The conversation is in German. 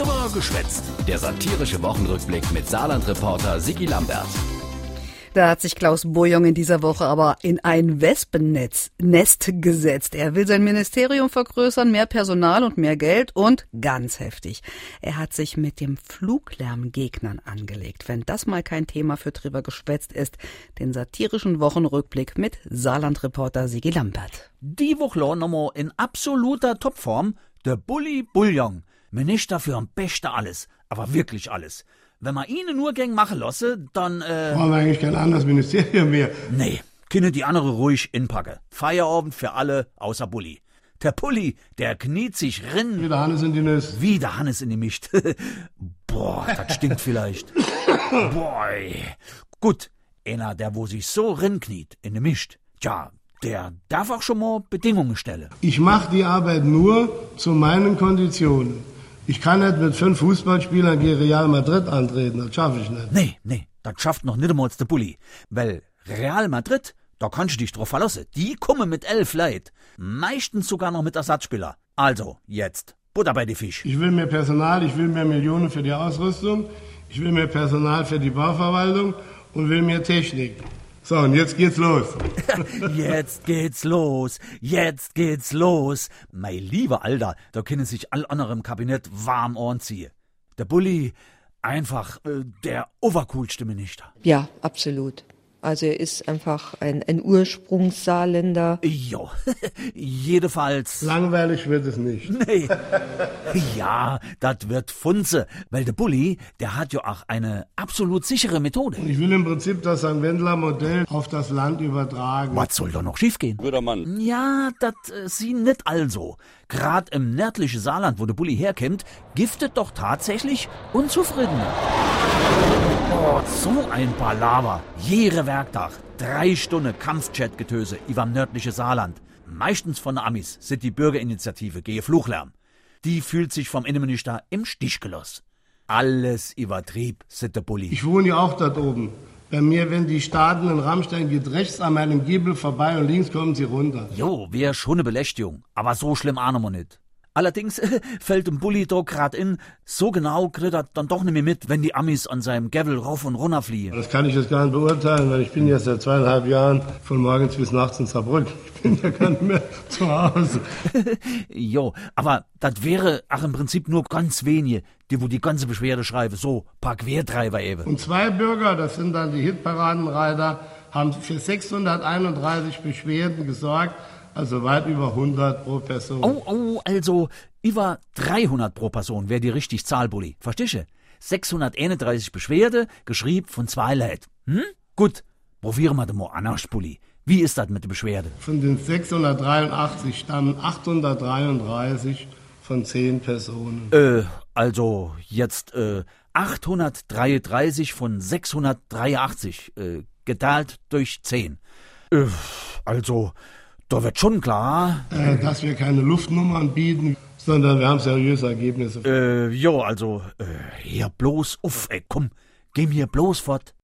Drüber geschwätzt. Der satirische Wochenrückblick mit Saarland-Reporter Sigi Lambert. Da hat sich Klaus Bojong in dieser Woche aber in ein Wespennetz Nest gesetzt. Er will sein Ministerium vergrößern, mehr Personal und mehr Geld und ganz heftig. Er hat sich mit dem Fluglärmgegnern angelegt. Wenn das mal kein Thema für drüber geschwätzt ist, den satirischen Wochenrückblick mit Saarland-Reporter Sigi Lambert. Die Woche nochmal in absoluter Topform der Bulli Bullion. Minister für am Beste alles, aber wirklich alles. Wenn man ihnen nur gäng machen lasse, dann, äh. Brauchen wir eigentlich kein anderes Ministerium mehr. Nee, können die andere ruhig inpacke. Feierabend für alle außer Bulli. Der Pulli, der kniet sich rin. Wie der Hannes in die Nüsse. Wie der Hannes in die Mischt. Boah, das stinkt vielleicht. Boy. Gut, einer, der wo sich so rinkniet in die Mischt, tja, der darf auch schon mal Bedingungen stellen. Ich mache die Arbeit nur zu meinen Konditionen. Ich kann nicht mit fünf Fußballspielern gegen Real Madrid antreten, das schaffe ich nicht. Nee, nee, das schafft noch nicht einmal der Bulli. Weil Real Madrid, da kannst du dich drauf verlassen. Die kommen mit elf Leid. Meistens sogar noch mit Ersatzspieler. Also, jetzt, Butter bei die Fisch. Ich will mehr Personal, ich will mehr Millionen für die Ausrüstung, ich will mehr Personal für die Bauverwaltung und will mehr Technik. So, und jetzt geht's los. jetzt geht's los. Jetzt geht's los. Mein lieber Alter, da können sich all andere im Kabinett warm anziehen. Der Bulli, einfach äh, der overcoolste Minister. Ja, absolut. Also er ist einfach ein, ein Ursprungssaarländer. Jo, jedenfalls. Langweilig wird es nicht. Nee. Ja, das wird Funze, weil der Bulli, der hat ja auch eine absolut sichere Methode. Ich will im Prinzip das St. Wendler Modell auf das Land übertragen. Was soll da noch schiefgehen? Guter Mann. Ja, das äh, sie nicht also. Grad im nördlichen Saarland, wo der Bulli herkommt, giftet doch tatsächlich Unzufriedene. Oh, so ein Palaver. Jede Werktag. Drei Stunden Kampfchat-Getöse über nördliche Saarland. Meistens von Amis sind die Bürgerinitiative gegen Fluchlärm. Die fühlt sich vom Innenminister im Stich gelassen. Alles übertrieb, der Bulli. Ich wohne ja auch dort oben. Bei mir, wenn die starten in Rammstein, geht rechts an meinem Giebel vorbei und links kommen sie runter. Jo, wär schon eine Belästigung, aber so schlimm ahnen wir nicht. Allerdings äh, fällt dem Bulli doch grad in, so genau kriegt er dann doch nicht mehr mit, wenn die Amis an seinem Gavel rauf und runter fliehen. Das kann ich jetzt gar nicht beurteilen, weil ich bin jetzt seit zweieinhalb Jahren von morgens bis nachts in Saarbrück. Ich bin ja gar nicht mehr zu Hause. jo, aber das wäre ach im Prinzip nur ganz wenige, die wo die ganze Beschwerde schreiben, so paar Quertreiber eben. Und zwei Bürger, das sind dann die Hitparadenreiter, haben für 631 Beschwerden gesorgt, also weit über 100 pro Person. Oh, oh, also über 300 pro Person wäre die richtig Zahl, Bulli. Verstehst du? 631 Beschwerde, geschrieben von zwei Leuten. Hm? Gut, probieren wir das mal anders, Bulli. Wie ist das mit der Beschwerde? Von den 683 stammen 833 von 10 Personen. Äh, also jetzt äh, 833 von 683 äh, geteilt durch 10. Äh, also, da wird schon klar. Äh, dass wir keine Luftnummern bieten, sondern wir haben seriöse Ergebnisse. Äh, jo, also, äh, hier bloß uff, ey, komm, geh mir bloß fort.